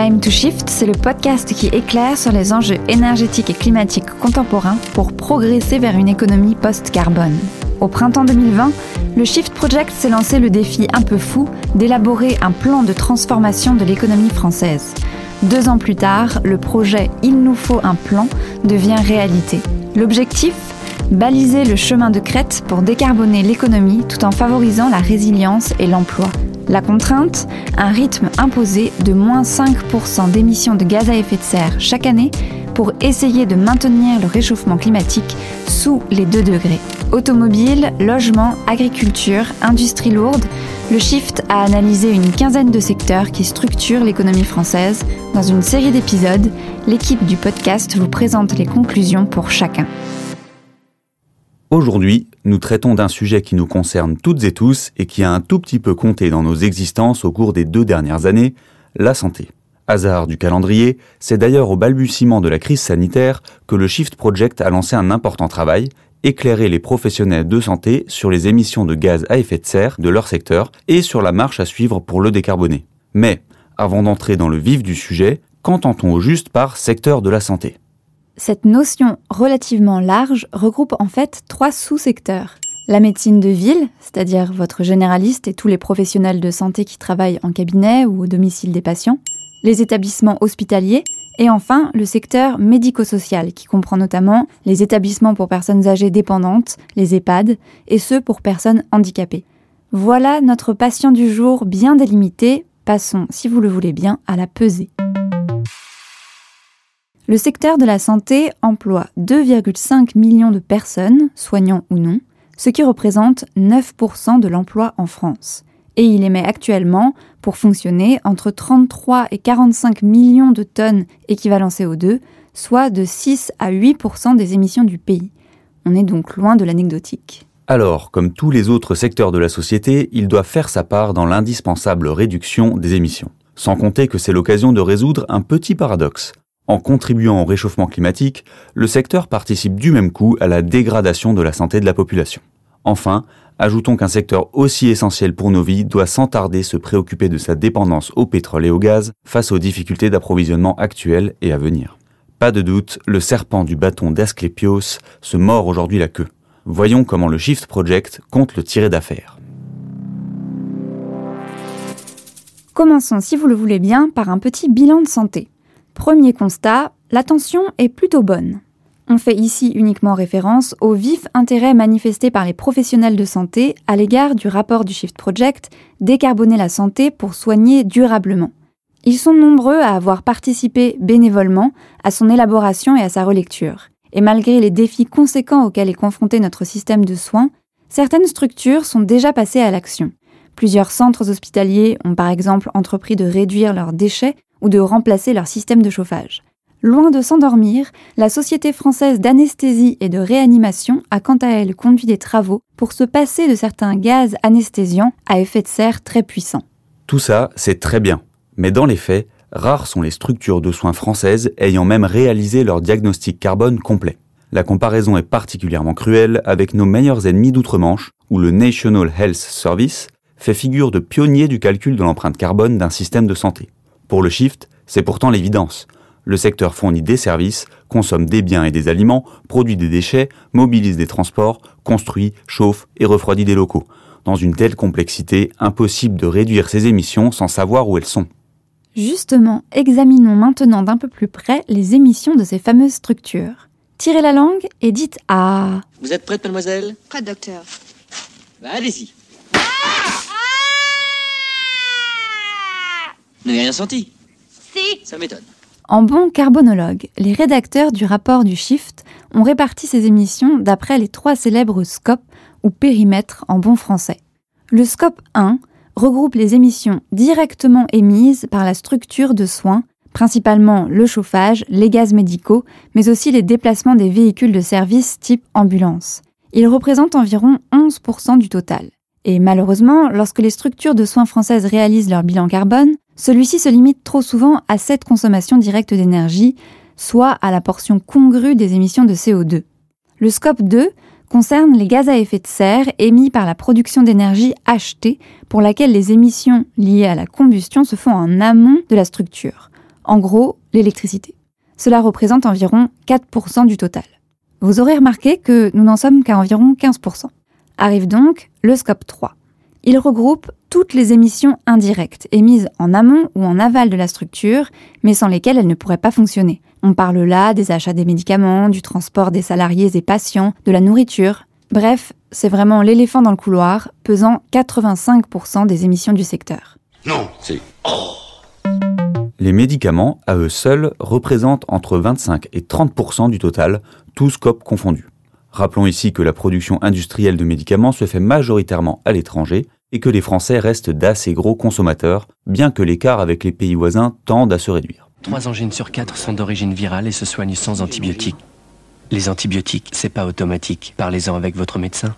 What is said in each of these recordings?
Time to Shift, c'est le podcast qui éclaire sur les enjeux énergétiques et climatiques contemporains pour progresser vers une économie post-carbone. Au printemps 2020, le Shift Project s'est lancé le défi un peu fou d'élaborer un plan de transformation de l'économie française. Deux ans plus tard, le projet Il nous faut un plan devient réalité. L'objectif? Baliser le chemin de crête pour décarboner l'économie tout en favorisant la résilience et l'emploi. La contrainte Un rythme imposé de moins 5% d'émissions de gaz à effet de serre chaque année pour essayer de maintenir le réchauffement climatique sous les 2 degrés. Automobile, logement, agriculture, industrie lourde, le Shift a analysé une quinzaine de secteurs qui structurent l'économie française. Dans une série d'épisodes, l'équipe du podcast vous présente les conclusions pour chacun. Aujourd'hui, nous traitons d'un sujet qui nous concerne toutes et tous et qui a un tout petit peu compté dans nos existences au cours des deux dernières années, la santé. Hasard du calendrier, c'est d'ailleurs au balbutiement de la crise sanitaire que le Shift Project a lancé un important travail, éclairer les professionnels de santé sur les émissions de gaz à effet de serre de leur secteur et sur la marche à suivre pour le décarboner. Mais, avant d'entrer dans le vif du sujet, qu'entend-on au juste par secteur de la santé? Cette notion relativement large regroupe en fait trois sous-secteurs. La médecine de ville, c'est-à-dire votre généraliste et tous les professionnels de santé qui travaillent en cabinet ou au domicile des patients, les établissements hospitaliers, et enfin le secteur médico-social qui comprend notamment les établissements pour personnes âgées dépendantes, les EHPAD, et ceux pour personnes handicapées. Voilà notre patient du jour bien délimité. Passons, si vous le voulez bien, à la pesée. Le secteur de la santé emploie 2,5 millions de personnes, soignants ou non, ce qui représente 9% de l'emploi en France. Et il émet actuellement, pour fonctionner, entre 33 et 45 millions de tonnes équivalent CO2, soit de 6 à 8% des émissions du pays. On est donc loin de l'anecdotique. Alors, comme tous les autres secteurs de la société, il doit faire sa part dans l'indispensable réduction des émissions. Sans compter que c'est l'occasion de résoudre un petit paradoxe. En contribuant au réchauffement climatique, le secteur participe du même coup à la dégradation de la santé de la population. Enfin, ajoutons qu'un secteur aussi essentiel pour nos vies doit sans tarder se préoccuper de sa dépendance au pétrole et au gaz face aux difficultés d'approvisionnement actuelles et à venir. Pas de doute, le serpent du bâton d'Asclepios se mord aujourd'hui la queue. Voyons comment le Shift Project compte le tirer d'affaire. Commençons, si vous le voulez bien, par un petit bilan de santé. Premier constat, l'attention est plutôt bonne. On fait ici uniquement référence au vif intérêt manifesté par les professionnels de santé à l'égard du rapport du Shift Project Décarboner la santé pour soigner durablement. Ils sont nombreux à avoir participé bénévolement à son élaboration et à sa relecture. Et malgré les défis conséquents auxquels est confronté notre système de soins, certaines structures sont déjà passées à l'action. Plusieurs centres hospitaliers ont par exemple entrepris de réduire leurs déchets ou de remplacer leur système de chauffage. Loin de s'endormir, la Société française d'anesthésie et de réanimation a quant à elle conduit des travaux pour se passer de certains gaz anesthésiants à effet de serre très puissants. Tout ça, c'est très bien. Mais dans les faits, rares sont les structures de soins françaises ayant même réalisé leur diagnostic carbone complet. La comparaison est particulièrement cruelle avec nos meilleurs ennemis d'outre-Manche, où le National Health Service fait figure de pionnier du calcul de l'empreinte carbone d'un système de santé. Pour le shift, c'est pourtant l'évidence. Le secteur fournit des services, consomme des biens et des aliments, produit des déchets, mobilise des transports, construit, chauffe et refroidit des locaux. Dans une telle complexité, impossible de réduire ces émissions sans savoir où elles sont. Justement, examinons maintenant d'un peu plus près les émissions de ces fameuses structures. Tirez la langue et dites Ah. Vous êtes prête, mademoiselle? Prête, docteur. Bah, allez-y. N'avez rien senti Si. Ça m'étonne. En bon carbonologue, les rédacteurs du rapport du Shift ont réparti ces émissions d'après les trois célèbres scopes ou périmètres en bon français. Le scope 1 regroupe les émissions directement émises par la structure de soins, principalement le chauffage, les gaz médicaux, mais aussi les déplacements des véhicules de service type ambulance. Il représente environ 11% du total. Et malheureusement, lorsque les structures de soins françaises réalisent leur bilan carbone, celui-ci se limite trop souvent à cette consommation directe d'énergie, soit à la portion congrue des émissions de CO2. Le scope 2 concerne les gaz à effet de serre émis par la production d'énergie achetée, pour laquelle les émissions liées à la combustion se font en amont de la structure. En gros, l'électricité. Cela représente environ 4% du total. Vous aurez remarqué que nous n'en sommes qu'à environ 15%. Arrive donc le scope 3. Il regroupe toutes les émissions indirectes émises en amont ou en aval de la structure, mais sans lesquelles elle ne pourrait pas fonctionner. On parle là des achats des médicaments, du transport des salariés et patients, de la nourriture. Bref, c'est vraiment l'éléphant dans le couloir, pesant 85% des émissions du secteur. Non, c'est... Les médicaments, à eux seuls, représentent entre 25 et 30% du total, tous scopes confondus. Rappelons ici que la production industrielle de médicaments se fait majoritairement à l'étranger, et que les Français restent d'assez gros consommateurs, bien que l'écart avec les pays voisins tende à se réduire. Trois angines sur quatre sont d'origine virale et se soignent sans antibiotiques. Les antibiotiques, c'est pas automatique. Parlez-en avec votre médecin.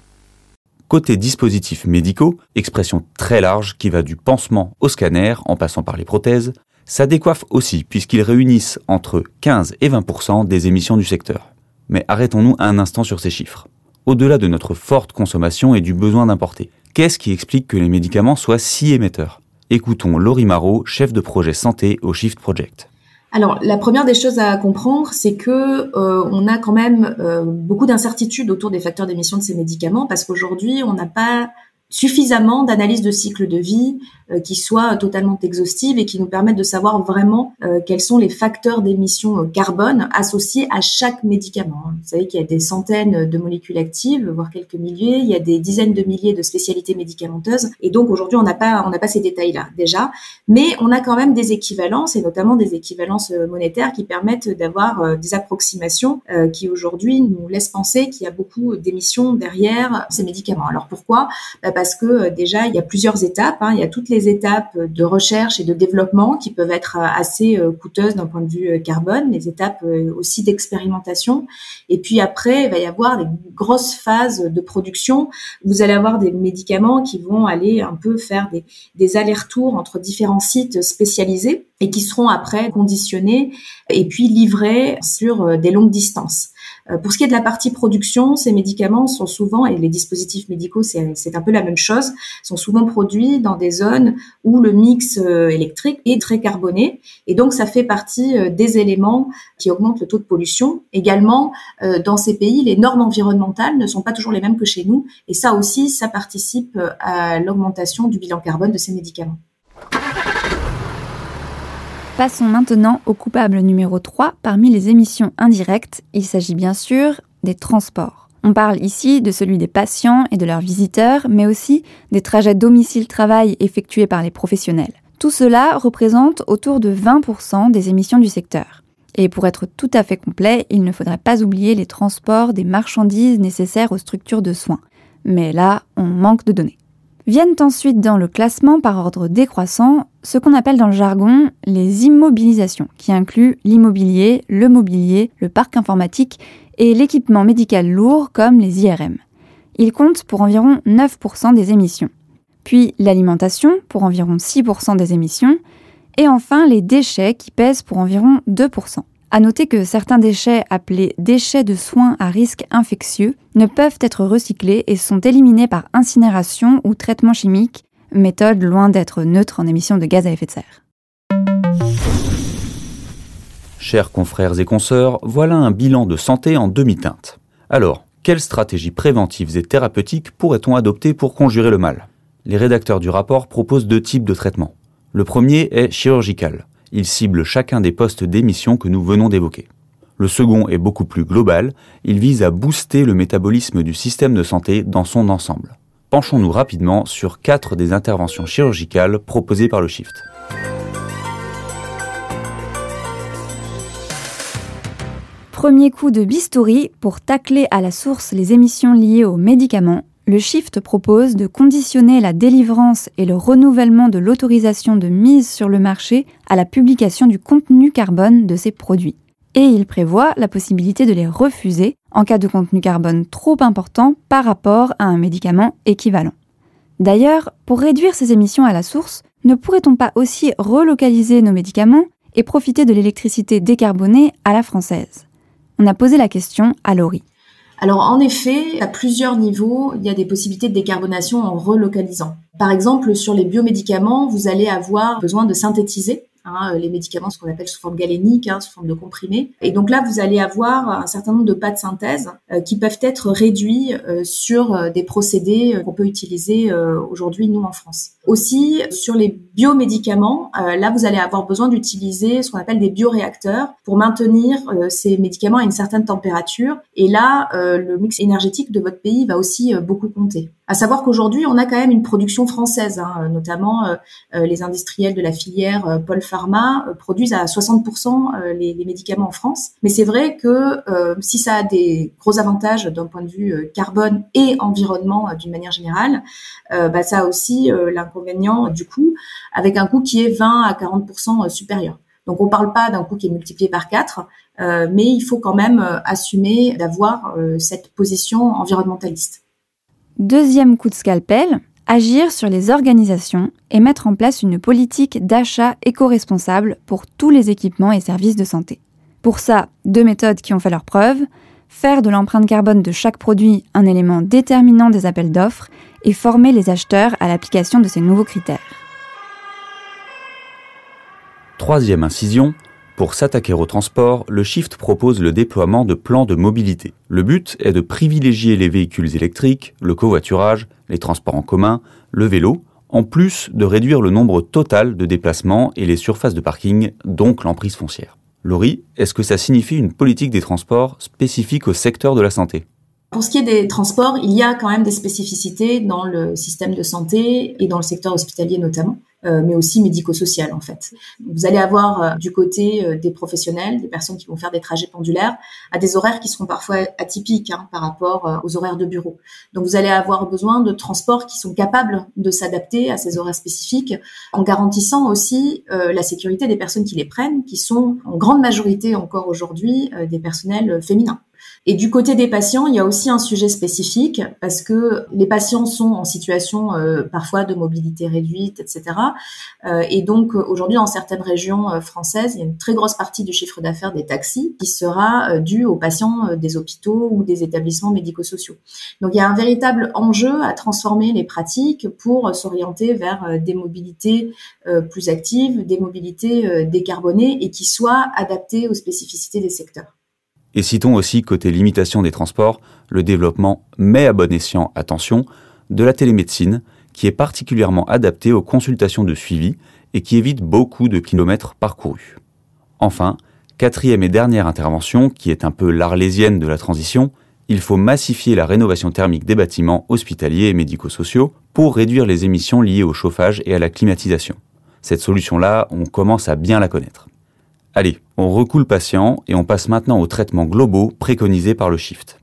Côté dispositifs médicaux, expression très large qui va du pansement au scanner en passant par les prothèses, ça décoiffe aussi puisqu'ils réunissent entre 15 et 20% des émissions du secteur. Mais arrêtons-nous un instant sur ces chiffres. Au-delà de notre forte consommation et du besoin d'importer, Qu'est-ce qui explique que les médicaments soient si émetteurs? Écoutons Laurie Marot, chef de projet santé au Shift Project. Alors, la première des choses à comprendre, c'est que euh, on a quand même euh, beaucoup d'incertitudes autour des facteurs d'émission de ces médicaments, parce qu'aujourd'hui, on n'a pas suffisamment d'analyses de cycle de vie euh, qui soient totalement exhaustives et qui nous permettent de savoir vraiment euh, quels sont les facteurs d'émission euh, carbone associés à chaque médicament. Vous savez qu'il y a des centaines de molécules actives, voire quelques milliers, il y a des dizaines de milliers de spécialités médicamenteuses et donc aujourd'hui on n'a pas on n'a pas ces détails-là déjà, mais on a quand même des équivalences et notamment des équivalences monétaires qui permettent d'avoir des approximations qui aujourd'hui nous laissent penser qu'il y a beaucoup d'émissions derrière ces médicaments. Alors pourquoi? Bah, parce que euh, déjà il y a plusieurs étapes. Hein. Il y a toutes les étapes de recherche et de développement qui peuvent être euh, assez euh, coûteuses d'un point de vue carbone, les étapes aussi d'expérimentation. Et puis après, il va y avoir des grosses phases de production. Vous allez avoir des médicaments qui vont aller un peu faire des, des allers-retours entre différents sites spécialisés et qui seront après conditionnés et puis livrés sur des longues distances. Euh, pour ce qui est de la partie production, ces médicaments sont souvent, et les dispositifs médicaux, c'est un peu la même chose, sont souvent produits dans des zones où le mix euh, électrique est très carboné. Et donc, ça fait partie euh, des éléments qui augmentent le taux de pollution. Également, dans ces pays, les normes environnementales ne sont pas toujours les mêmes que chez nous. Et ça aussi, ça participe à l'augmentation du bilan carbone de ces médicaments. Passons maintenant au coupable numéro 3 parmi les émissions indirectes. Il s'agit bien sûr des transports. On parle ici de celui des patients et de leurs visiteurs, mais aussi des trajets domicile-travail effectués par les professionnels. Tout cela représente autour de 20% des émissions du secteur. Et pour être tout à fait complet, il ne faudrait pas oublier les transports des marchandises nécessaires aux structures de soins. Mais là, on manque de données. Viennent ensuite dans le classement par ordre décroissant ce qu'on appelle dans le jargon les immobilisations, qui incluent l'immobilier, le mobilier, le parc informatique et l'équipement médical lourd comme les IRM. Ils comptent pour environ 9% des émissions. Puis l'alimentation pour environ 6% des émissions. Et enfin les déchets qui pèsent pour environ 2%. À noter que certains déchets appelés déchets de soins à risque infectieux ne peuvent être recyclés et sont éliminés par incinération ou traitement chimique, méthode loin d'être neutre en émissions de gaz à effet de serre. Chers confrères et consoeurs, voilà un bilan de santé en demi-teinte. Alors, quelles stratégies préventives et thérapeutiques pourrait-on adopter pour conjurer le mal? Les rédacteurs du rapport proposent deux types de traitements. Le premier est chirurgical il cible chacun des postes d'émission que nous venons d'évoquer. Le second est beaucoup plus global, il vise à booster le métabolisme du système de santé dans son ensemble. Penchons-nous rapidement sur quatre des interventions chirurgicales proposées par le Shift. Premier coup de bistouri pour tacler à la source les émissions liées aux médicaments le Shift propose de conditionner la délivrance et le renouvellement de l'autorisation de mise sur le marché à la publication du contenu carbone de ces produits. Et il prévoit la possibilité de les refuser en cas de contenu carbone trop important par rapport à un médicament équivalent. D'ailleurs, pour réduire ces émissions à la source, ne pourrait-on pas aussi relocaliser nos médicaments et profiter de l'électricité décarbonée à la française? On a posé la question à Laurie. Alors en effet, à plusieurs niveaux, il y a des possibilités de décarbonation en relocalisant. Par exemple, sur les biomédicaments, vous allez avoir besoin de synthétiser hein, les médicaments, ce qu'on appelle sous forme galénique, hein, sous forme de comprimés. Et donc là, vous allez avoir un certain nombre de pas de synthèse qui peuvent être réduits sur des procédés qu'on peut utiliser aujourd'hui, nous, en France. Aussi, sur les biomédicaments, là, vous allez avoir besoin d'utiliser ce qu'on appelle des bioréacteurs pour maintenir ces médicaments à une certaine température. Et là, le mix énergétique de votre pays va aussi beaucoup compter. À savoir qu'aujourd'hui, on a quand même une production française, hein, notamment euh, euh, les industriels de la filière euh, Paul Pharma produisent à 60% les, médicaments en France. Mais c'est vrai que si ça a des gros avantages d'un point de vue carbone et environnement d'une manière générale, bah, ça a aussi l'inconvénient du coût, avec un coût qui est 20 à 40% supérieur. Donc on ne parle pas d'un coût qui est multiplié par 4, mais il faut quand même assumer d'avoir cette position environnementaliste. Deuxième coup de scalpel, agir sur les organisations et mettre en place une politique d'achat éco-responsable pour tous les équipements et services de santé. Pour ça, deux méthodes qui ont fait leur preuve, faire de l'empreinte carbone de chaque produit un élément déterminant des appels d'offres et former les acheteurs à l'application de ces nouveaux critères. Troisième incision, pour s'attaquer au transport, le Shift propose le déploiement de plans de mobilité. Le but est de privilégier les véhicules électriques, le covoiturage, les transports en commun, le vélo, en plus de réduire le nombre total de déplacements et les surfaces de parking, donc l'emprise foncière. Laurie, est-ce que ça signifie une politique des transports spécifique au secteur de la santé? Pour ce qui est des transports, il y a quand même des spécificités dans le système de santé et dans le secteur hospitalier notamment. Euh, mais aussi médico-social en fait. Vous allez avoir euh, du côté euh, des professionnels, des personnes qui vont faire des trajets pendulaires, à des horaires qui seront parfois atypiques hein, par rapport aux horaires de bureau. Donc vous allez avoir besoin de transports qui sont capables de s'adapter à ces horaires spécifiques, en garantissant aussi la sécurité des personnes qui les prennent, qui sont en grande majorité encore aujourd'hui des personnels féminins. Et du côté des patients, il y a aussi un sujet spécifique parce que les patients sont en situation euh, parfois de mobilité réduite, etc. Euh, et donc aujourd'hui, dans certaines régions euh, françaises, il y a une très grosse partie du chiffre d'affaires des taxis qui sera due aux patients des hôpitaux ou des établissements médico-sociaux. Donc il y a un véritable enjeu à transformer les pratiques pour s'orienter vers des mobilités plus actives, des mobilités décarbonées et qui soient adaptées aux spécificités des secteurs. Et citons aussi, côté limitation des transports, le développement, mais à bon escient, attention, de la télémédecine, qui est particulièrement adaptée aux consultations de suivi et qui évite beaucoup de kilomètres parcourus. Enfin, quatrième et dernière intervention, qui est un peu l'arlésienne de la transition, il faut massifier la rénovation thermique des bâtiments hospitaliers et médico-sociaux pour réduire les émissions liées au chauffage et à la climatisation. Cette solution-là, on commence à bien la connaître. Allez, on recoule patient et on passe maintenant aux traitements globaux préconisés par le Shift.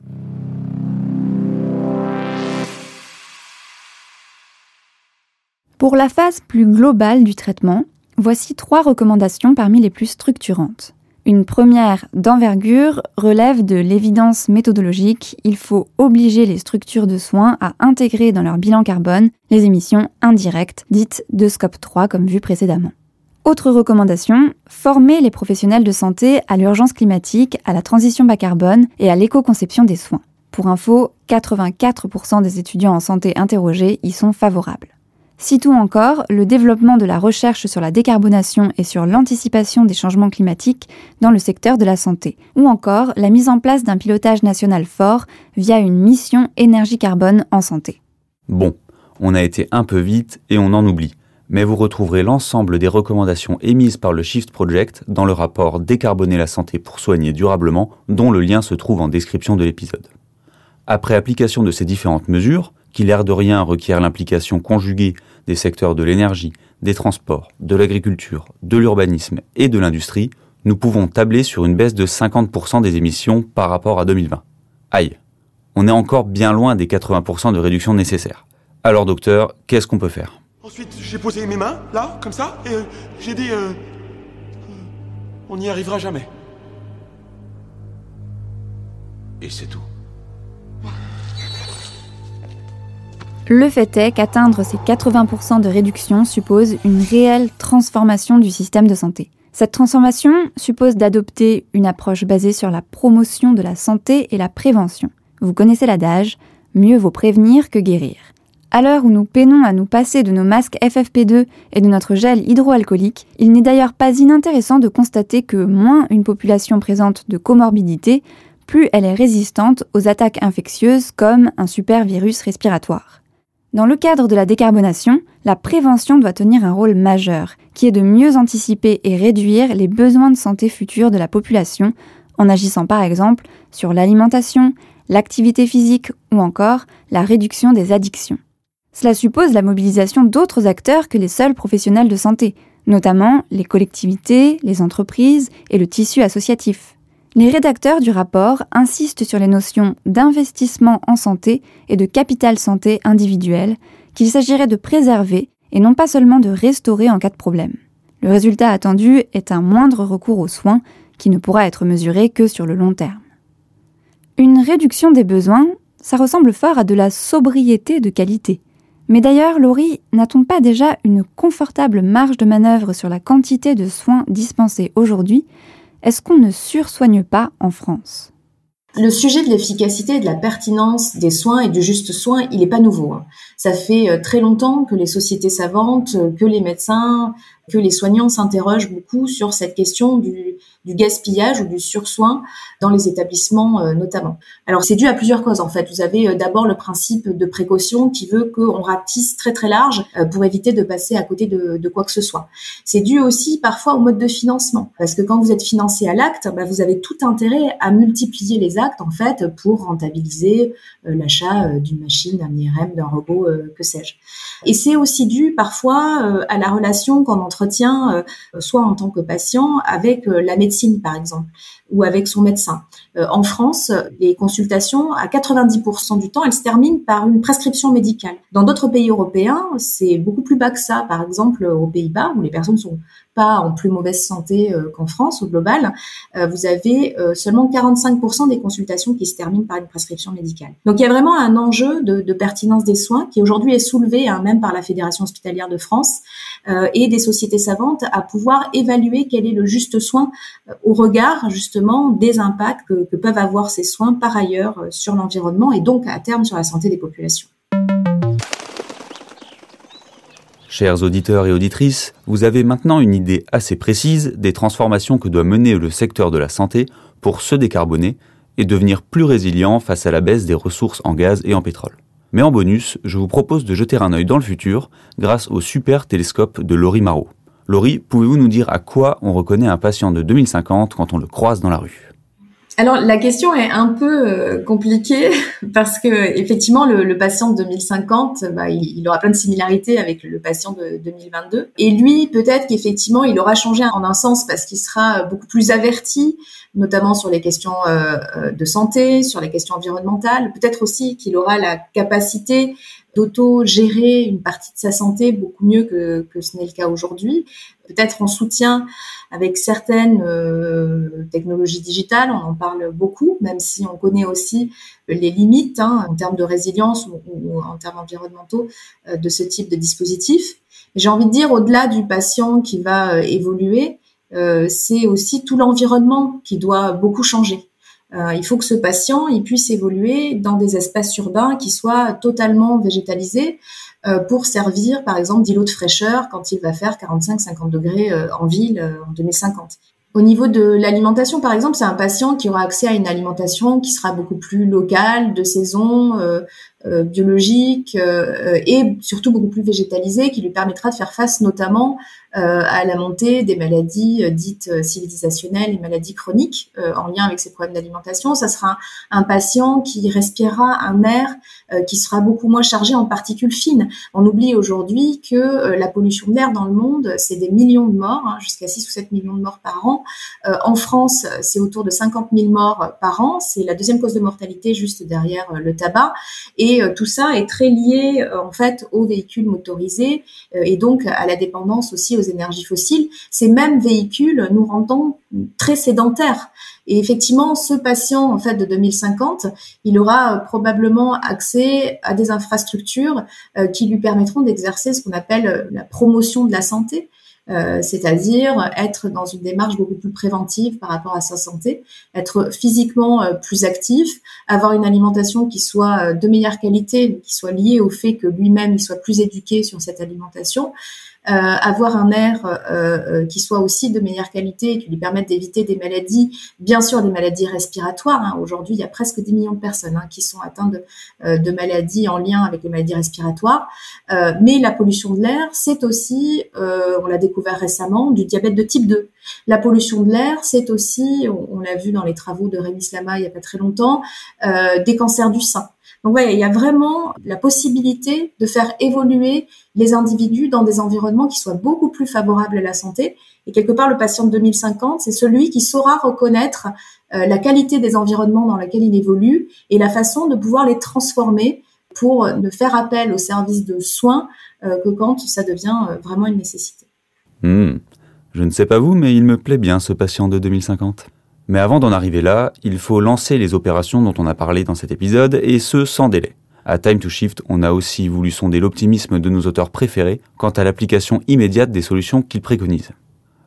Pour la phase plus globale du traitement, voici trois recommandations parmi les plus structurantes. Une première d'envergure relève de l'évidence méthodologique, il faut obliger les structures de soins à intégrer dans leur bilan carbone les émissions indirectes, dites de scope 3 comme vu précédemment. Autre recommandation, former les professionnels de santé à l'urgence climatique, à la transition bas carbone et à l'éco-conception des soins. Pour info, 84% des étudiants en santé interrogés y sont favorables. Citons encore le développement de la recherche sur la décarbonation et sur l'anticipation des changements climatiques dans le secteur de la santé, ou encore la mise en place d'un pilotage national fort via une mission énergie-carbone en santé. Bon, on a été un peu vite et on en oublie mais vous retrouverez l'ensemble des recommandations émises par le Shift Project dans le rapport Décarboner la santé pour soigner durablement, dont le lien se trouve en description de l'épisode. Après application de ces différentes mesures, qui l'air de rien requièrent l'implication conjuguée des secteurs de l'énergie, des transports, de l'agriculture, de l'urbanisme et de l'industrie, nous pouvons tabler sur une baisse de 50% des émissions par rapport à 2020. Aïe, on est encore bien loin des 80% de réduction nécessaires. Alors docteur, qu'est-ce qu'on peut faire? Ensuite, j'ai posé mes mains, là, comme ça, et euh, j'ai dit... Euh, on n'y arrivera jamais. Et c'est tout. Le fait est qu'atteindre ces 80% de réduction suppose une réelle transformation du système de santé. Cette transformation suppose d'adopter une approche basée sur la promotion de la santé et la prévention. Vous connaissez l'adage, mieux vaut prévenir que guérir. À l'heure où nous peinons à nous passer de nos masques FFP2 et de notre gel hydroalcoolique, il n'est d'ailleurs pas inintéressant de constater que moins une population présente de comorbidité, plus elle est résistante aux attaques infectieuses comme un supervirus respiratoire. Dans le cadre de la décarbonation, la prévention doit tenir un rôle majeur, qui est de mieux anticiper et réduire les besoins de santé futurs de la population, en agissant par exemple sur l'alimentation, l'activité physique ou encore la réduction des addictions. Cela suppose la mobilisation d'autres acteurs que les seuls professionnels de santé, notamment les collectivités, les entreprises et le tissu associatif. Les rédacteurs du rapport insistent sur les notions d'investissement en santé et de capital santé individuel qu'il s'agirait de préserver et non pas seulement de restaurer en cas de problème. Le résultat attendu est un moindre recours aux soins qui ne pourra être mesuré que sur le long terme. Une réduction des besoins, ça ressemble fort à de la sobriété de qualité. Mais d'ailleurs, Laurie, n'a-t-on pas déjà une confortable marge de manœuvre sur la quantité de soins dispensés aujourd'hui? Est-ce qu'on ne sursoigne pas en France? Le sujet de l'efficacité et de la pertinence des soins et du juste soin, il n'est pas nouveau. Ça fait euh, très longtemps que les sociétés savantes, euh, que les médecins, que les soignants s'interrogent beaucoup sur cette question du, du gaspillage ou du sursoin dans les établissements euh, notamment. Alors c'est dû à plusieurs causes en fait. Vous avez euh, d'abord le principe de précaution qui veut qu'on ratisse très très large euh, pour éviter de passer à côté de, de quoi que ce soit. C'est dû aussi parfois au mode de financement parce que quand vous êtes financé à l'acte, bah, vous avez tout intérêt à multiplier les actes en fait pour rentabiliser l'achat d'une machine, d'un IRM, d'un robot, que sais-je. Et c'est aussi dû parfois à la relation qu'on entretient soit en tant que patient avec la médecine par exemple, ou avec son médecin. Euh, en France, les consultations, à 90% du temps, elles se terminent par une prescription médicale. Dans d'autres pays européens, c'est beaucoup plus bas que ça. Par exemple, aux Pays-Bas, où les personnes sont pas en plus mauvaise santé euh, qu'en France au global, euh, vous avez seulement 45% des consultations qui se terminent par une prescription médicale. Donc il y a vraiment un enjeu de, pertinence des soins qui aujourd'hui est soulevé hein, même par la Fédération hospitalière de France et des sociétés savantes à pouvoir évaluer quel est le juste soin au regard justement des impacts que, peuvent avoir ces soins par ailleurs euh, sur l'environnement et donc à terme sur la santé des populations. Chers auditeurs et auditrices, vous avez maintenant une idée assez précise des transformations que doit mener le secteur de la santé pour se décarboner et devenir plus résilient face à la baisse des ressources en gaz et en pétrole. Mais en bonus, je vous propose de jeter un œil dans le futur grâce au super télescope de Laurie Marot. Laurie, pouvez-vous nous dire à quoi on reconnaît un patient de 2050 quand on le croise dans la rue? Alors la question est un peu euh, compliquée parce que effectivement le, patient de 2050, bah, il, aura plein de similarités avec le patient de 2022. Et lui, peut-être qu'effectivement, il aura changé en un sens parce qu'il sera beaucoup plus averti, notamment sur les questions euh, euh, de santé, sur les questions environnementales. Peut-être aussi qu'il aura la capacité d'auto-gérer une partie de sa santé beaucoup mieux que, que ce n'est le cas aujourd'hui. Peut-être en soutien avec certaines euh, technologies digitales, on en parle beaucoup, même si on connaît aussi les limites hein, en termes de résilience ou, en termes environnementaux euh, de ce type de dispositif. J'ai envie de dire, au-delà du patient qui va euh, évoluer, c'est aussi tout l'environnement qui doit beaucoup changer. Euh, il faut que ce patient il puisse évoluer dans des espaces urbains qui soient totalement végétalisés euh, pour servir, par exemple, d'îlot de fraîcheur quand il va faire 45-50 degrés euh, en ville en 2050. Au niveau de l'alimentation, par exemple, c'est un patient qui aura accès à une alimentation qui sera beaucoup plus locale, de saison, euh, biologique euh, et surtout beaucoup plus végétalisé, qui lui permettra de faire face notamment euh, à la montée des maladies dites civilisationnelles et maladies chroniques en lien avec ces problèmes d'alimentation. Ça sera un, patient qui respirera un air qui sera beaucoup moins chargé en particules fines. On oublie aujourd'hui que la pollution de l'air dans le monde, c'est des millions de morts, hein, jusqu'à 6 ou 7 millions de morts par an. En France, c'est autour de 50 000 morts par an. C'est la deuxième cause de mortalité juste derrière le tabac. Et euh, tout ça est très lié euh, en fait aux véhicules motorisés euh, et donc à la dépendance aussi aux énergies fossiles. Ces mêmes véhicules nous rendent très sédentaires. Et effectivement, ce patient en fait de 2050, il aura probablement accès à des infrastructures qui lui permettront d'exercer ce qu'on appelle la promotion de la santé, euh, c'est-à-dire être dans une démarche beaucoup plus préventive par rapport à sa santé, être physiquement euh, plus actif, avoir une alimentation qui soit de meilleure qualité, qui soit liée au fait que lui-même il soit plus éduqué sur cette alimentation, euh, avoir un air euh, euh, qui soit aussi de meilleure qualité, qui lui permette d'éviter des maladies, bien sûr des maladies respiratoires. Hein. Aujourd'hui, il y a presque 10 millions de personnes hein, qui sont atteintes de, de, maladies en lien avec les maladies respiratoires. mais la pollution de l'air, c'est aussi, on l'a découvert récemment, du diabète de type 2. La pollution de l'air, c'est aussi, on, l'a vu dans les travaux de Rémi Slama il n'y a pas très longtemps, des cancers du sein. Donc voilà, il y a vraiment la possibilité de faire évoluer les individus dans des environnements qui soient beaucoup plus favorables à la santé. Et quelque part, le patient de 2050, c'est celui qui saura reconnaître euh, la qualité des environnements dans lesquels il évolue et la façon de pouvoir les transformer pour ne faire appel au service de soins euh, que quand ça devient euh, vraiment une nécessité. Hmm. Je ne sais pas vous, mais il me plaît bien ce patient de 2050. Mais avant d'en arriver là, il faut lancer les opérations dont on a parlé dans cet épisode, et ce sans délai. À Time to Shift, on a aussi voulu sonder l'optimisme de nos auteurs préférés quant à l'application immédiate des solutions qu'ils préconisent.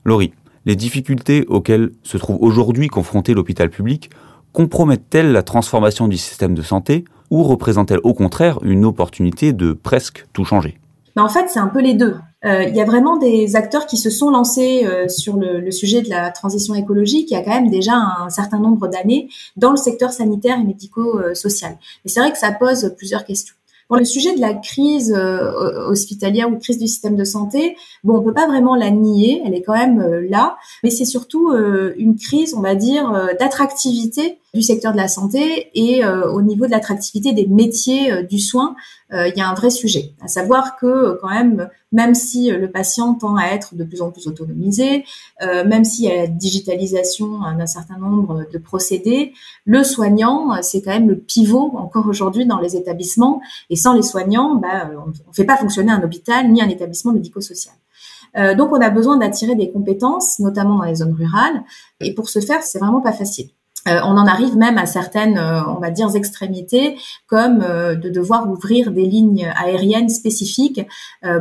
Laurie, les difficultés auxquelles se trouve aujourd'hui confronté l'hôpital public compromettent-elles la transformation du système de santé ou représentent-elles au contraire une opportunité de presque tout changer? En fait, c'est un peu les deux. Euh, il y a vraiment des acteurs qui se sont lancés euh, sur le, le, sujet de la transition écologique il y a quand même déjà un, certain nombre d'années dans le secteur sanitaire et médico-social. Mais c'est vrai que ça pose plusieurs questions. Pour le sujet de la crise euh, hospitalière ou crise du système de santé, bon, on peut pas vraiment la nier, elle est quand même là, mais c'est surtout une crise, on va dire, d'attractivité du secteur de la santé et au niveau de l'attractivité des métiers du soin, il y a un vrai sujet. À savoir que quand même même si euh, le patient tend à être de plus en plus autonomisé, euh, même s'il y a la digitalisation d'un certain nombre de procédés, le soignant, euh, c'est quand même le pivot encore aujourd'hui dans les établissements. Et sans les soignants, bah, on ne fait pas fonctionner un hôpital ni un établissement médico-social. donc, on a besoin d'attirer des compétences, notamment dans les zones rurales. Et pour ce faire, c'est vraiment pas facile. Euh, on en arrive même à certaines, euh, on va dire, extrémités, comme euh, de devoir ouvrir des lignes aériennes spécifiques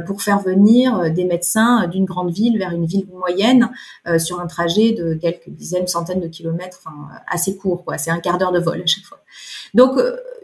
pour faire venir des médecins d'une grande ville vers une ville moyenne sur un trajet de quelques dizaines, centaines de kilomètres, assez court, quoi. C'est un quart d'heure de vol à chaque fois. Donc,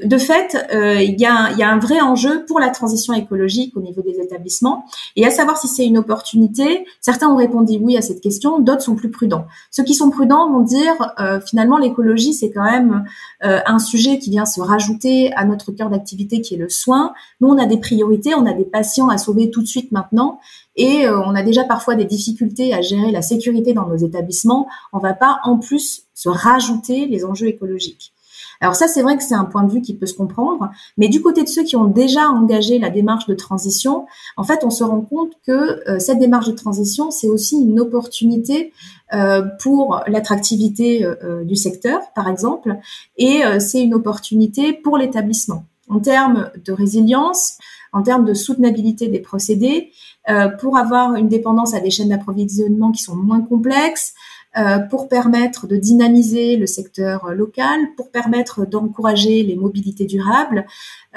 de fait, euh, il y, a, un vrai enjeu pour la transition écologique au niveau des établissements. Et à savoir si c'est une opportunité, certains ont répondu oui à cette question, d'autres sont plus prudents. Ceux qui sont prudents vont dire euh, finalement l'écologie c'est quand même un sujet qui vient se rajouter à notre cœur d'activité qui est le soin. Nous on a des priorités, on a des patients à sauver tout de suite maintenant. Et on a déjà parfois des difficultés à gérer la sécurité dans nos établissements. On va pas en plus se rajouter les enjeux écologiques. Alors ça, c'est vrai que c'est un point de vue qui peut se comprendre, mais du côté de ceux qui ont déjà engagé la démarche de transition, en fait, on se rend compte que euh, cette démarche de transition, c'est aussi une opportunité euh, pour l'attractivité euh, du secteur, par exemple, et c'est une opportunité pour l'établissement. En termes de résilience, en termes de soutenabilité des procédés, pour avoir une dépendance à des chaînes d'approvisionnement qui sont moins complexes, pour permettre de dynamiser le secteur local, pour permettre d'encourager les mobilités durables,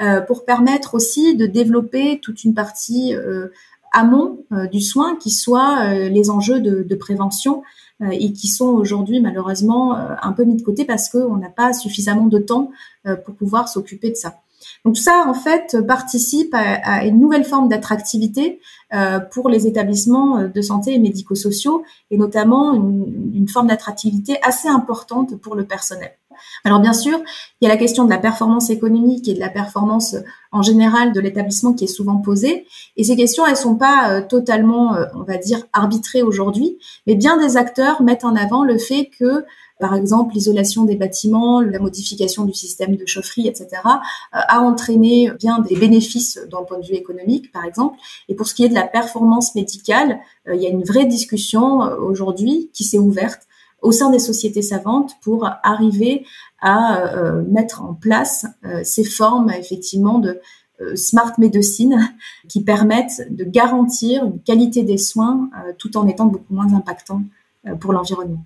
euh, pour permettre aussi de développer toute une partie euh, amont du soin qui soit les enjeux de, de prévention et qui sont aujourd'hui malheureusement un peu mis de côté parce qu'on n'a pas suffisamment de temps pour pouvoir s'occuper de ça. Donc ça, en fait, participe à, une nouvelle forme d'attractivité euh, pour les établissements de santé et médico-sociaux, et notamment une, forme d'attractivité assez importante pour le personnel. Alors bien sûr, il y a la question de la performance économique et de la performance en général de l'établissement qui est souvent posée. Et ces questions, elles sont pas euh, totalement, euh, on va dire, arbitrées aujourd'hui, mais bien des acteurs mettent en avant le fait que par exemple l'isolation des bâtiments, la modification du système de chaufferie, etc., euh, a entraîné bien des bénéfices d'un point de vue économique, par exemple. Et pour ce qui est de la performance médicale, euh, il y a une vraie discussion euh, aujourd'hui qui s'est ouverte au sein des sociétés savantes pour arriver à mettre en place ces formes effectivement de smart medicine qui permettent de garantir une qualité des soins tout en étant beaucoup moins impactant pour l'environnement.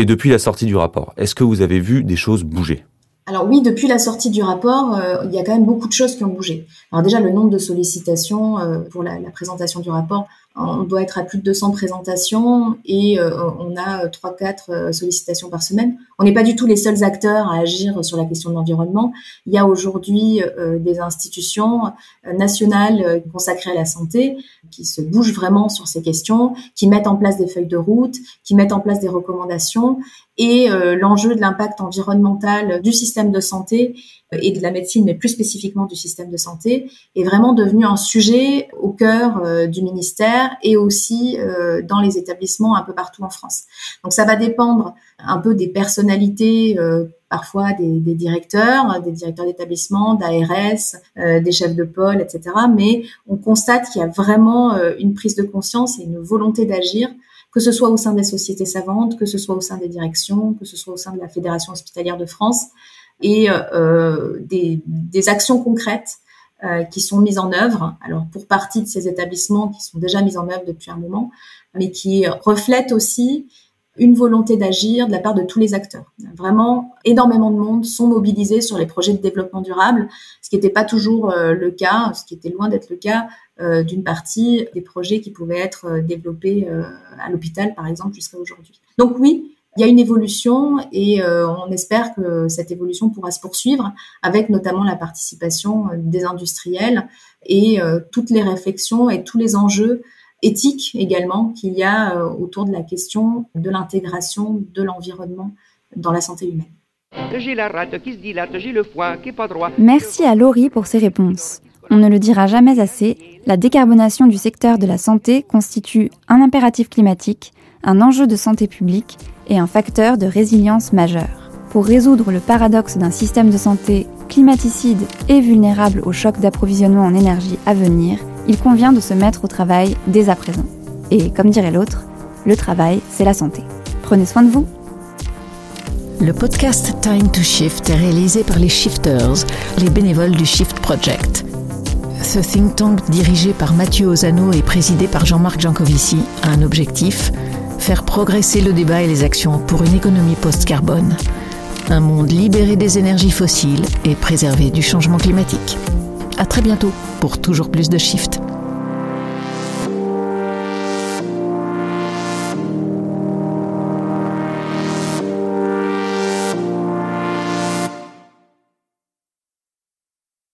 Et depuis la sortie du rapport, est-ce que vous avez vu des choses bouger? Alors oui, depuis la sortie du rapport, euh, il y a quand même beaucoup de choses qui ont bougé. Alors déjà, le nombre de sollicitations euh, pour la, la, présentation du rapport, on doit être à plus de 200 présentations et euh, on a 3-4 sollicitations par semaine. On n'est pas du tout les seuls acteurs à agir sur la question de l'environnement. Il y a aujourd'hui des institutions nationales consacrées à la santé qui se bougent vraiment sur ces questions, qui mettent en place des feuilles de route, qui mettent en place des recommandations et euh, l'enjeu de l'impact environnemental du système de santé euh, et de la médecine, mais plus spécifiquement du système de santé, est vraiment devenu un sujet au cœur euh, du ministère et aussi dans les établissements un peu partout en France. Donc ça va dépendre un peu des personnalités, parfois des, des, directeurs, des directeurs d'établissement, d'ARS, des chefs de pôle, etc. Mais on constate qu'il y a vraiment une prise de conscience et une volonté d'agir que ce soit au sein des sociétés savantes, que ce soit au sein des directions, que ce soit au sein de la Fédération hospitalière de France, et euh, des, des, actions concrètes euh, qui sont mises en œuvre. Alors pour partie de ces établissements qui sont déjà mis en œuvre depuis un moment, mais qui reflètent aussi une volonté d'agir de la part de tous les acteurs. Vraiment, énormément de monde sont mobilisés sur les projets de développement durable, ce qui n'était pas toujours euh, le cas, ce qui était loin d'être le cas euh, d'une partie des projets qui pouvaient être euh, développés à l'hôpital, par exemple, jusqu'à aujourd'hui. Donc oui, il y a une évolution et on espère que cette évolution pourra se poursuivre avec notamment la participation des industriels et toutes les réflexions et tous les enjeux éthique également qu'il y a euh, autour de la question de l'intégration de l'environnement dans la santé humaine. Merci à Laurie pour ses réponses. On ne le dira jamais assez, la décarbonation du secteur de la santé constitue un impératif climatique, un enjeu de santé publique et un facteur de résilience majeur. Pour résoudre le paradoxe d'un système de santé climaticide et vulnérable au choc d'approvisionnement en énergie à venir, il convient de se mettre au travail dès à présent. Et comme dirait l'autre, le travail, c'est la santé. Prenez soin de vous. Le podcast Time to Shift est réalisé par les Shifters, les bénévoles du Shift Project. Ce think tank dirigé par Mathieu Ozano et présidé par Jean-Marc Jancovici a un objectif faire progresser le débat et les actions pour une économie post-carbone. Un monde libéré des énergies fossiles et préservé du changement climatique. À très bientôt pour toujours plus de Shift.